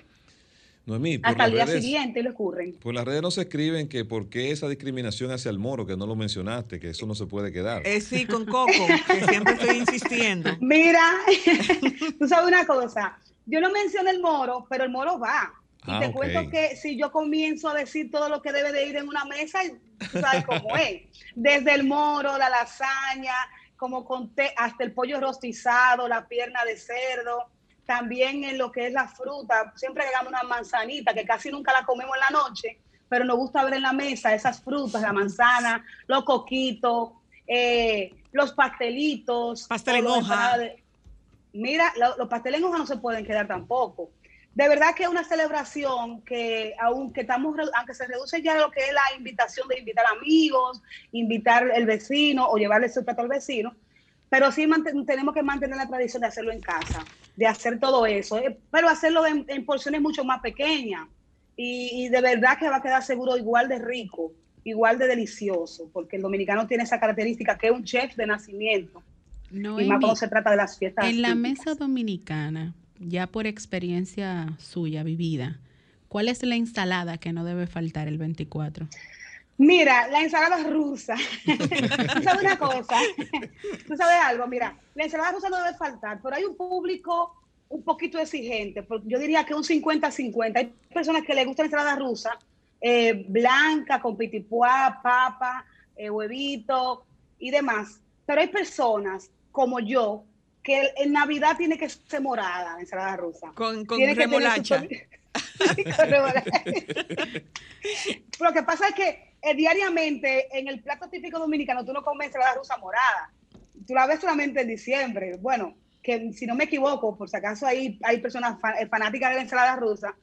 Noemí, Hasta el día siguiente le ocurren. Por las redes no se escriben que por qué esa discriminación hacia el moro, que no lo mencionaste, que eso no se puede quedar. Eh, sí, con Coco, que siempre estoy insistiendo. [LAUGHS] Mira, [LAUGHS] tú sabes una cosa, yo no menciono el moro, pero el moro va. Y ah, te cuento que si yo comienzo a decir todo lo que debe de ir en una mesa, tú sabes cómo es. Desde el moro, la lasaña, como conté, hasta el pollo rostizado, la pierna de cerdo también en lo que es la fruta, siempre llegamos una manzanita que casi nunca la comemos en la noche, pero nos gusta ver en la mesa esas frutas, la manzana, los coquitos, eh, los pastelitos. Pastel en hoja. Mira, los pasteles en hoja no se pueden quedar tampoco. De verdad que es una celebración que aunque estamos, aunque se reduce ya lo que es la invitación de invitar amigos, invitar el vecino o llevarle su plato al vecino, pero sí tenemos que mantener la tradición de hacerlo en casa, de hacer todo eso, eh, pero hacerlo en, porciones mucho más pequeñas. Y, de verdad que va a quedar seguro igual de rico, igual de delicioso, porque el dominicano tiene esa característica que es un chef de nacimiento. No, y más cuando se trata de las fiestas. En la mesa dominicana, ya por experiencia suya vivida, ¿cuál es la ensalada que no debe faltar el 24? Mira, la ensalada rusa. [LAUGHS] Tú sabes una cosa. Tú sabes algo. Mira, la ensalada rusa no debe faltar, pero hay un público un poquito exigente. Yo diría que un 50-50. Hay personas que les gusta la ensalada rusa, eh, blanca, con pitipuá, papa, eh, huevito y demás. Pero hay personas como yo que en Navidad tiene que ser morada la ensalada rusa. Con, con remolacha. [LAUGHS] [LAUGHS] Lo que pasa es que eh, diariamente en el plato típico dominicano tú no comes ensalada rusa morada. Tú la ves solamente en diciembre. Bueno, que si no me equivoco, por si acaso hay, hay personas eh, fanáticas de la ensalada rusa,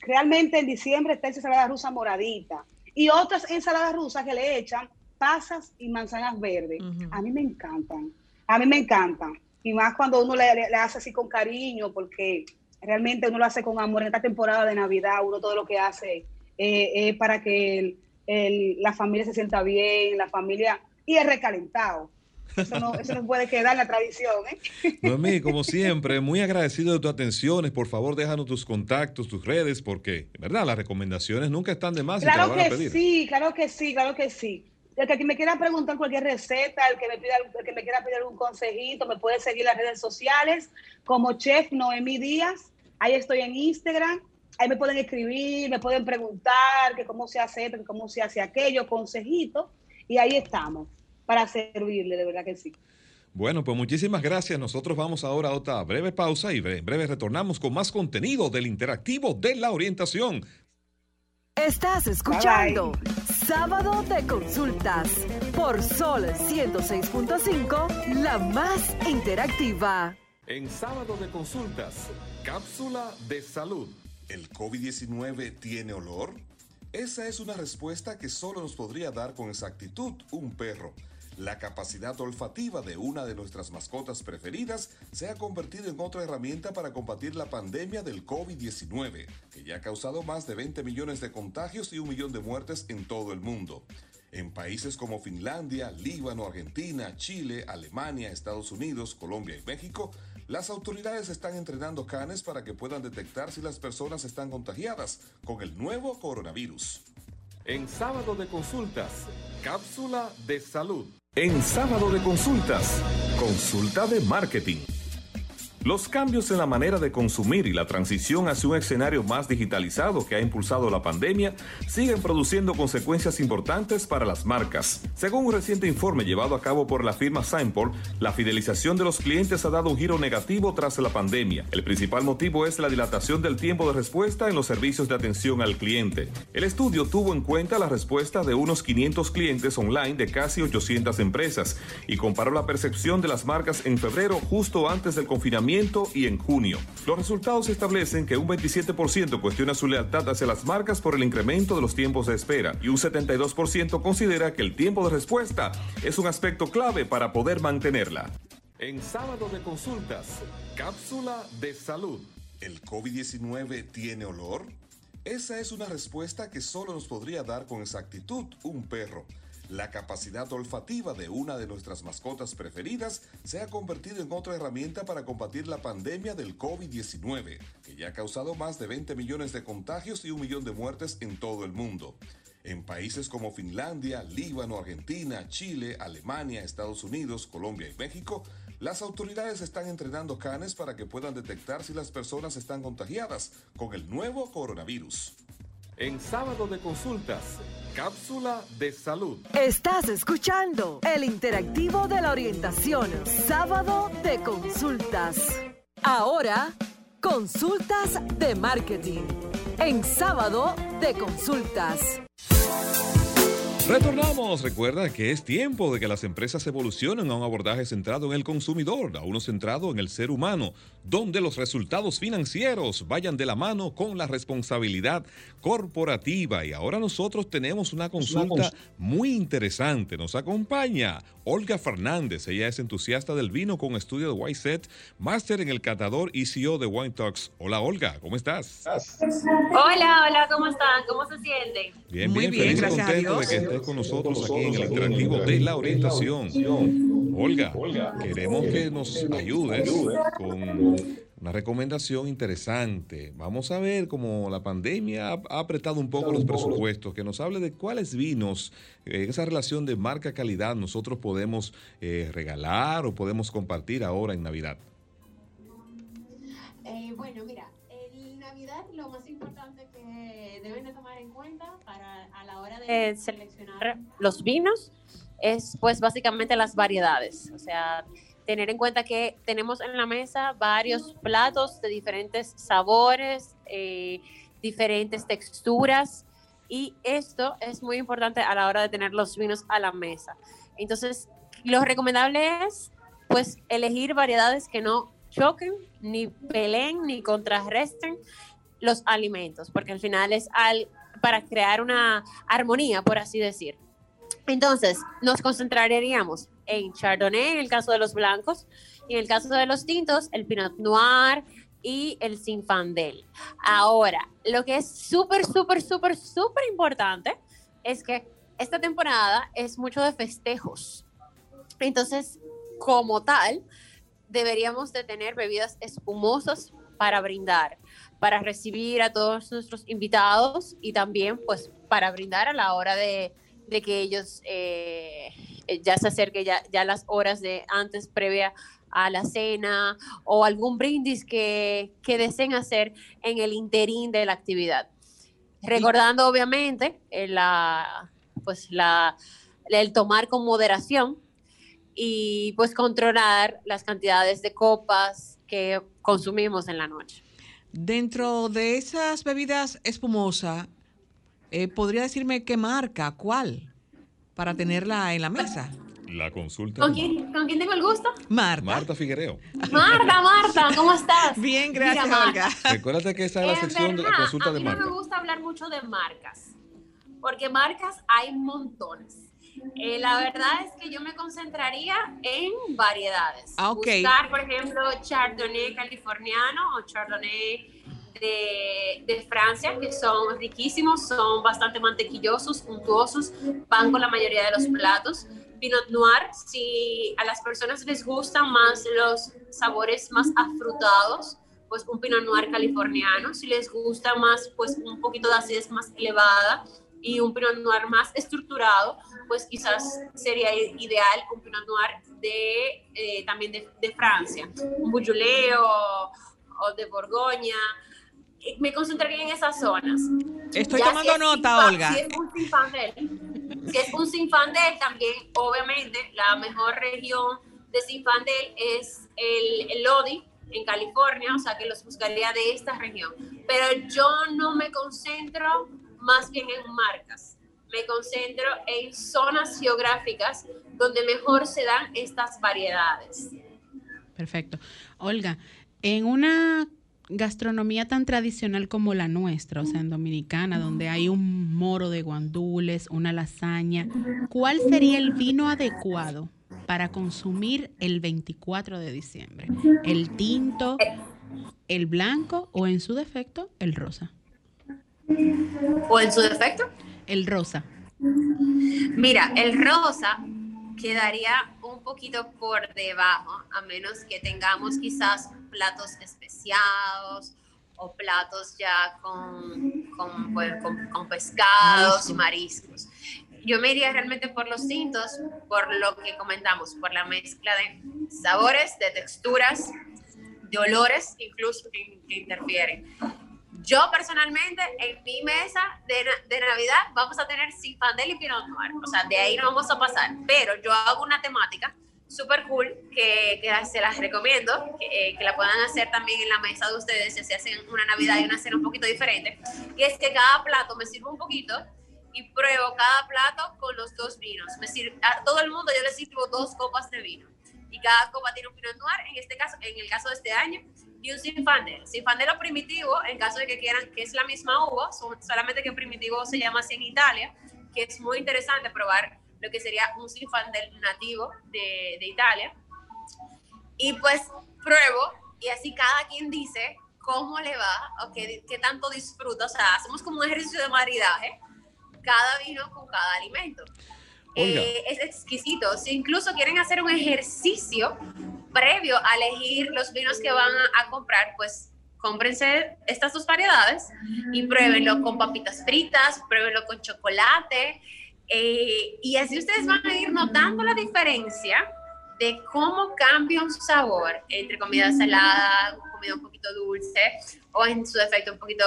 realmente en diciembre está esa ensalada rusa moradita. Y otras ensaladas rusas que le echan pasas y manzanas verdes. A mí me encantan. A mí me encantan. Y más cuando uno le, le hace así con cariño, porque realmente uno lo hace con amor en esta temporada de Navidad, uno todo lo que hace eh, es para que la familia se sienta bien, la familia, y es recalentado. Eso no, eso no puede quedar en la tradición. ¿eh? Noemí, como siempre, muy agradecido de tus atenciones. Por favor, déjanos tus contactos, tus redes, porque, ¿verdad? Las recomendaciones nunca están de más. Claro que sí, claro que sí, claro que sí. El que me quiera preguntar cualquier receta, el que me, pida, el que me quiera pedir algún consejito, me puede seguir en las redes sociales como Chef Noemí Díaz. Ahí estoy en Instagram. Ahí me pueden escribir, me pueden preguntar que cómo se hace esto, que cómo se hace aquello, consejito. Y ahí estamos para servirle, de verdad que sí. Bueno, pues muchísimas gracias. Nosotros vamos ahora a otra breve pausa y en breve retornamos con más contenido del interactivo de la orientación. Estás escuchando Sábado de Consultas por Sol 106.5, la más interactiva. En Sábado de Consultas, cápsula de salud. ¿El COVID-19 tiene olor? Esa es una respuesta que solo nos podría dar con exactitud un perro. La capacidad olfativa de una de nuestras mascotas preferidas se ha convertido en otra herramienta para combatir la pandemia del COVID-19, que ya ha causado más de 20 millones de contagios y un millón de muertes en todo el mundo. En países como Finlandia, Líbano, Argentina, Chile, Alemania, Estados Unidos, Colombia y México, las autoridades están entrenando canes para que puedan detectar si las personas están contagiadas con el nuevo coronavirus. En sábado de consultas, cápsula de salud. En sábado de consultas, consulta de marketing. Los cambios en la manera de consumir y la transición hacia un escenario más digitalizado que ha impulsado la pandemia siguen produciendo consecuencias importantes para las marcas. Según un reciente informe llevado a cabo por la firma Signport, la fidelización de los clientes ha dado un giro negativo tras la pandemia. El principal motivo es la dilatación del tiempo de respuesta en los servicios de atención al cliente. El estudio tuvo en cuenta la respuesta de unos 500 clientes online de casi 800 empresas y comparó la percepción de las marcas en febrero justo antes del confinamiento y en junio. Los resultados establecen que un 27% cuestiona su lealtad hacia las marcas por el incremento de los tiempos de espera y un 72% considera que el tiempo de respuesta es un aspecto clave para poder mantenerla. En sábado de consultas, cápsula de salud. ¿El COVID-19 tiene olor? Esa es una respuesta que solo nos podría dar con exactitud un perro. La capacidad olfativa de una de nuestras mascotas preferidas se ha convertido en otra herramienta para combatir la pandemia del COVID-19, que ya ha causado más de 20 millones de contagios y un millón de muertes en todo el mundo. En países como Finlandia, Líbano, Argentina, Chile, Alemania, Estados Unidos, Colombia y México, las autoridades están entrenando canes para que puedan detectar si las personas están contagiadas con el nuevo coronavirus. En sábado de consultas, cápsula de salud. Estás escuchando el interactivo de la orientación, sábado de consultas. Ahora, consultas de marketing. En sábado de consultas. Retornamos. Recuerda que es tiempo de que las empresas evolucionen a un abordaje centrado en el consumidor, a uno centrado en el ser humano, donde los resultados financieros vayan de la mano con la responsabilidad corporativa. Y ahora nosotros tenemos una consulta muy interesante. Nos acompaña Olga Fernández. Ella es entusiasta del vino con estudio de Set, máster en el catador y CEO de Wine Talks. Hola Olga, ¿cómo estás? Hola, hola, ¿cómo están? ¿Cómo se sienten? Bien, muy bien, gracias a Dios. de que estés con nosotros aquí en el interactivo de la orientación. Olga, queremos que nos ayudes con una recomendación interesante. Vamos a ver cómo la pandemia ha apretado un poco los presupuestos, que nos hable de cuáles vinos, en eh, esa relación de marca-calidad, nosotros podemos eh, regalar o podemos compartir ahora en Navidad. Eh, bueno, mira, en Navidad lo más importante que deben de tomar en cuenta para a la hora de seleccionar los vinos es pues básicamente las variedades. O sea, tener en cuenta que tenemos en la mesa varios platos de diferentes sabores, eh, diferentes texturas y esto es muy importante a la hora de tener los vinos a la mesa. Entonces, lo recomendable es pues elegir variedades que no choquen, ni peleen, ni contrarresten los alimentos, porque al final es al, para crear una armonía, por así decir. Entonces, nos concentraríamos en Chardonnay en el caso de los blancos y en el caso de los tintos, el Pinot Noir y el Sinfandel. Ahora, lo que es súper, súper, súper, súper importante es que esta temporada es mucho de festejos. Entonces, como tal, deberíamos de tener bebidas espumosas para brindar, para recibir a todos nuestros invitados y también pues para brindar a la hora de, que ellos eh, ya se acerque ya, ya las horas de antes previa a la cena o algún brindis que, que deseen hacer en el interín de la actividad. Recordando obviamente eh, la, pues la, el tomar con moderación y pues controlar las cantidades de copas que consumimos en la noche. Dentro de esas bebidas espumosas, eh, ¿podría decirme qué marca, cuál, para tenerla en la mesa? La consulta. ¿Con quién, ¿Con quién tengo el gusto? Marta. Marta Figuereo. Marta, Marta, ¿cómo estás? [LAUGHS] Bien, gracias, Olga. [LAUGHS] Recuérdate que esta es la sección de la consulta de marca. A mí no me gusta hablar mucho de marcas, porque marcas hay montones. Eh, la verdad es que yo me concentraría en variedades. Ah, Buscar, por ejemplo, Chardonnay californiano o Chardonnay de, Francia, que son riquísimos, son bastante mantequillosos, untuosos, van con la mayoría de los platos. Pinot Noir, si a las personas les gustan más los sabores más afrutados, pues un Pinot Noir californiano. Si les gusta más, pues un poquito de acidez más elevada y un Pinot Noir más estructurado, pues quizás sería ideal un Pinot Noir de, eh, también de, Francia, un Beaujolais o, o de Borgoña. Me concentraría en esas zonas. Estoy tomando nota, Olga. Si es un Sinfandel, si es un Sinfandel, también, obviamente, la mejor región de Sinfandel es el, el Lodi, en California, o sea que los buscaría de esta región. Pero yo no me concentro más bien en marcas, me concentro en zonas geográficas donde mejor se dan estas variedades. Perfecto. Olga, en una gastronomía tan tradicional como la nuestra, o sea, en Dominicana, donde hay un moro de guandules, una lasaña, ¿cuál sería el vino adecuado para consumir el 24 de diciembre? ¿El tinto, el blanco o en su defecto el rosa? ¿O en su defecto? El rosa. Mira, el rosa quedaría un poquito por debajo, a menos que tengamos quizás platos especiados o platos ya con, con, pues, pescados y mariscos. Yo me iría realmente por los tintos, por lo que comentamos, por la mezcla de sabores, de texturas, de olores incluso que, interfieren. Yo personalmente, en mi mesa de, de Navidad, vamos a tener Sinfandel y Pinot Noir. O sea, de ahí no vamos a pasar. Pero yo hago una temática súper cool que, que, se las recomiendo, que, eh, que, la puedan hacer también en la mesa de ustedes si se hacen una Navidad y una cena un poquito diferente. Y es que cada plato me sirve un poquito y pruebo cada plato con los dos vinos. Me sirve, a todo el mundo yo les sirvo dos copas de vino. Y cada copa tiene un Pinot Noir. En este caso, en el caso de este año, y un Sinfandel. Sinfandel o primitivo, en caso de que quieran, que es la misma uva, solamente que primitivo se llama así en Italia, que es muy interesante probar lo que sería un Sinfandel nativo de, de Italia. Y pues pruebo y así cada quien dice cómo le va o qué, qué tanto disfruta. O sea, hacemos como un ejercicio de maridaje, cada vino con cada alimento. Eh, es exquisito. Si incluso quieren hacer un ejercicio previo a elegir los vinos que van a, comprar, pues cómprense estas dos variedades y pruébenlo con papitas fritas, pruébenlo con chocolate. Eh, y así ustedes van a ir notando la diferencia de cómo cambia un sabor entre comida salada, comida un poquito dulce o en su defecto un poquito,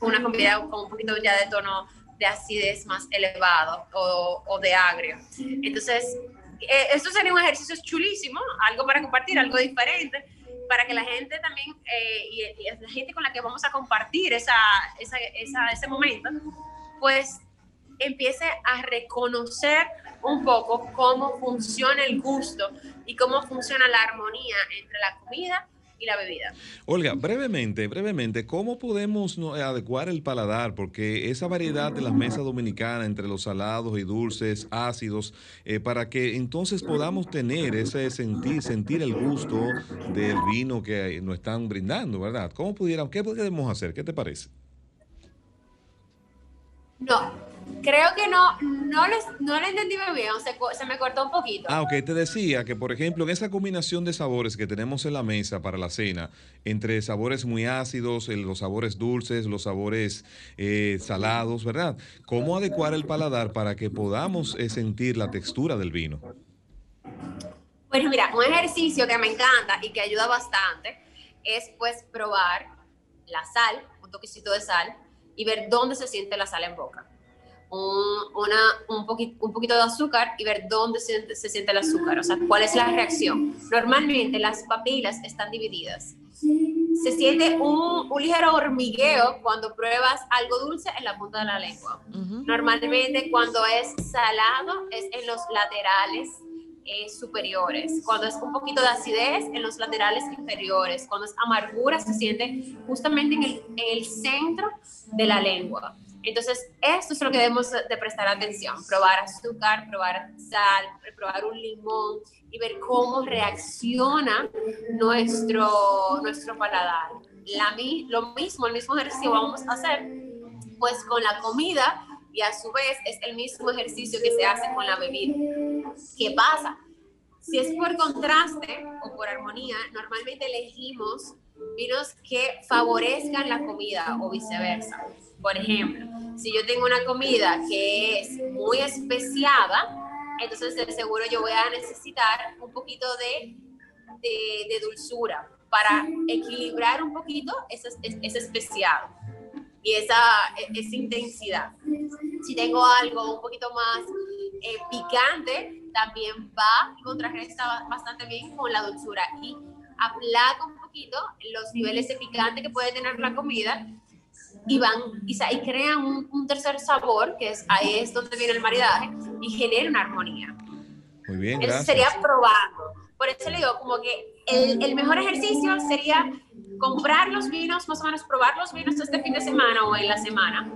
una comida con un poquito ya de tono de acidez más elevado o, o de agrio. Entonces, eh, esto sería un ejercicio chulísimo, algo para compartir, algo diferente, para que la gente también, eh, y, la gente con la que vamos a compartir esa, esa, ese momento, pues empiece a reconocer un poco cómo funciona el gusto y cómo funciona la armonía entre la comida y la bebida. Olga, brevemente, brevemente, ¿cómo podemos adecuar el paladar? Porque esa variedad de las mesas dominicanas entre los salados y dulces, ácidos, eh, para que entonces podamos tener ese sentir, sentir el gusto del vino que nos están brindando, ¿verdad? ¿Cómo pudiéramos, qué podemos hacer? ¿Qué te parece? No, creo que no, no, les, no lo entendí muy bien, se, se me cortó un poquito. Ah, ok, te decía que, por ejemplo, en esa combinación de sabores que tenemos en la mesa para la cena, entre sabores muy ácidos, el- los sabores dulces, los sabores eh, salados, ¿verdad? ¿Cómo adecuar el paladar para que podamos eh, sentir la textura del vino? Bueno, mira, un ejercicio que me encanta y que ayuda bastante es pues probar la sal, un toquecito de sal, y ver dónde se siente la sal en boca. Un, una, un, poquito, un poquito de azúcar y ver dónde se, se siente el azúcar, o sea, cuál es la reacción. Normalmente las papilas están divididas. Se siente un, un ligero hormigueo cuando pruebas algo dulce en la punta de la lengua. Normalmente cuando es salado es en los laterales eh, superiores, cuando es un poquito de acidez en los laterales inferiores, cuando es amargura se siente justamente en el, en el centro de la lengua. Entonces, esto es lo que debemos de prestar atención, probar azúcar, probar sal, probar un limón y ver cómo reacciona nuestro, nuestro paladar. La, lo mismo, el mismo ejercicio vamos a hacer pues con la comida y a su vez es el mismo ejercicio que se hace con la bebida. ¿Qué pasa? Si es por contraste o por armonía, normalmente elegimos vinos que favorezcan la comida o viceversa. Por ejemplo, si yo tengo una comida que es muy especiada, entonces de seguro yo voy a necesitar un poquito de, de, de dulzura para equilibrar un poquito ese, ese especiado y esa, esa intensidad. Si tengo algo un poquito más eh, picante, también va y contrarresta bastante bien con la dulzura y aplaca un poquito los niveles de picante que puede tener la comida y van y, y crean un, un tercer sabor, que es ahí es donde viene el maridaje, y genera una armonía. Muy bien, Eso gracias. sería probando. Por eso le digo, como que el, el mejor ejercicio sería comprar los vinos, más o menos probar los vinos este fin de semana o en la semana,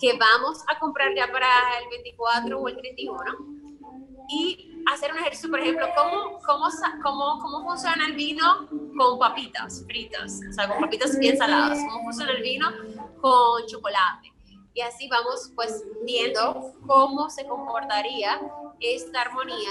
que vamos a comprar ya para el 24 o el 31, y hacer un ejercicio, por ejemplo, cómo, cómo, cómo, cómo funciona el vino con papitas fritas, o sea, con papitas bien saladas, cómo funciona el vino con chocolate. Y así vamos pues viendo cómo se comportaría esta armonía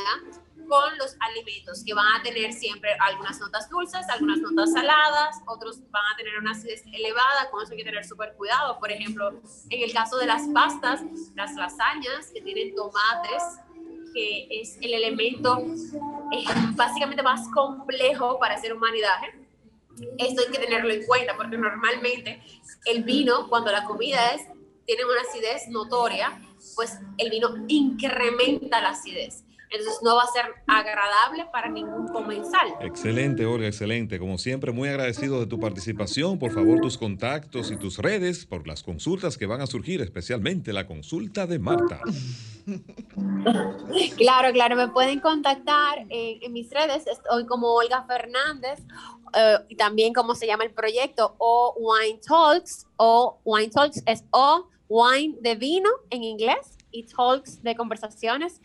con los alimentos que van a tener siempre algunas notas dulces, algunas notas saladas, otros van a tener una acidez elevada, con eso hay que tener súper cuidado. Por ejemplo, en el caso de las pastas, las lasañas que tienen tomates, que es el elemento eh, básicamente más complejo para hacer un maridaje. Esto hay que tenerlo en cuenta porque normalmente el vino, cuando la comida es, tiene una acidez notoria, pues el vino incrementa la acidez. Entonces no va a ser agradable para ningún comensal. Excelente, Olga, excelente. Como siempre, muy agradecido de tu participación. Por favor, tus contactos y tus redes por las consultas que van a surgir, especialmente la consulta de Marta. [LAUGHS] Claro, claro, me pueden contactar en, en mis redes, estoy como Olga Fernández, eh, y también como se llama el proyecto, o Wine Talks, o Wine Talks es O, Wine de vino en inglés, y Talks de conversaciones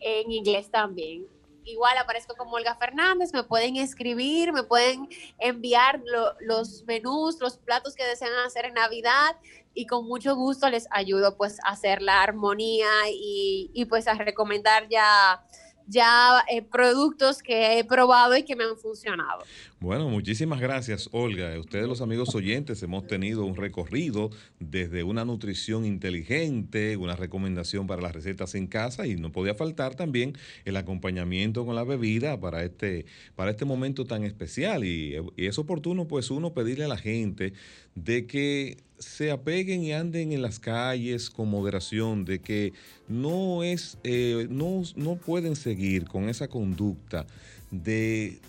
en inglés también. Igual aparezco como Olga Fernández, me pueden escribir, me pueden enviar lo- los menús, los platos que desean hacer en Navidad y con mucho gusto les ayudo pues a hacer la armonía y, y, pues a recomendar ya, ya eh, productos que he probado y que me han funcionado. Bueno, muchísimas gracias, Olga. Ustedes, los amigos oyentes, hemos tenido un recorrido desde una nutrición inteligente, una recomendación para las recetas en casa y no podía faltar también el acompañamiento con la bebida para este, para este momento tan especial. Y, y es oportuno, pues, uno pedirle a la gente de que se apeguen y anden en las calles con moderación, de que no es, eh, no, no pueden seguir con esa conducta de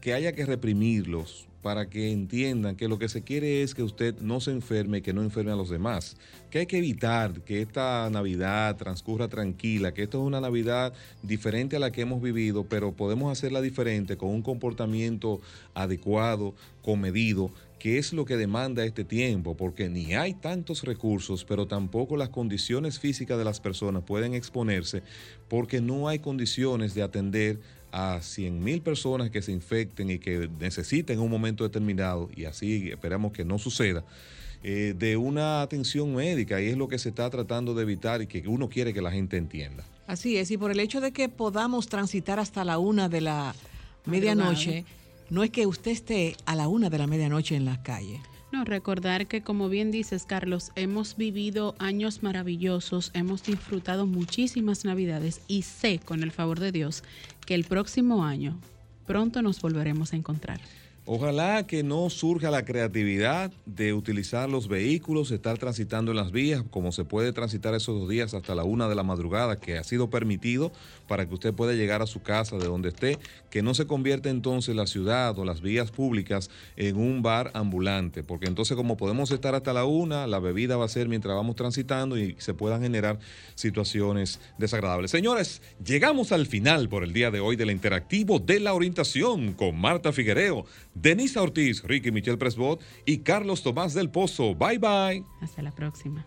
que haya que reprimirlos para que entiendan que lo que se quiere es que usted no se enferme y que no enferme a los demás. Que hay que evitar que esta Navidad transcurra tranquila, que esto es una Navidad diferente a la que hemos vivido, pero podemos hacerla diferente con un comportamiento adecuado, comedido, que es lo que demanda este tiempo, porque ni hay tantos recursos, pero tampoco las condiciones físicas de las personas pueden exponerse, porque no hay condiciones de atender a 100.000 personas que se infecten y que necesiten en un momento determinado, y así esperamos que no suceda, eh, de una atención médica, y es lo que se está tratando de evitar y que uno quiere que la gente entienda. Así es, y por el hecho de que podamos transitar hasta la una de la medianoche, no es que usted esté a la una de la medianoche en las calles. No, recordar que como bien dices, Carlos, hemos vivido años maravillosos, hemos disfrutado muchísimas navidades y sé, con el favor de Dios, que el próximo año pronto nos volveremos a encontrar. Ojalá que no surja la creatividad de utilizar los vehículos, estar transitando en las vías, como se puede transitar esos dos días hasta la una de la madrugada, que ha sido permitido para que usted pueda llegar a su casa de donde esté, que no se convierta entonces la ciudad o las vías públicas en un bar ambulante, porque entonces como podemos estar hasta la una, la bebida va a ser mientras vamos transitando y se puedan generar situaciones desagradables. Señores, llegamos al final por el día de hoy del interactivo de la orientación con Marta Figuereo. Denisa Ortiz, Ricky Michelle Presbot y Carlos Tomás del Pozo. Bye bye. Hasta la próxima.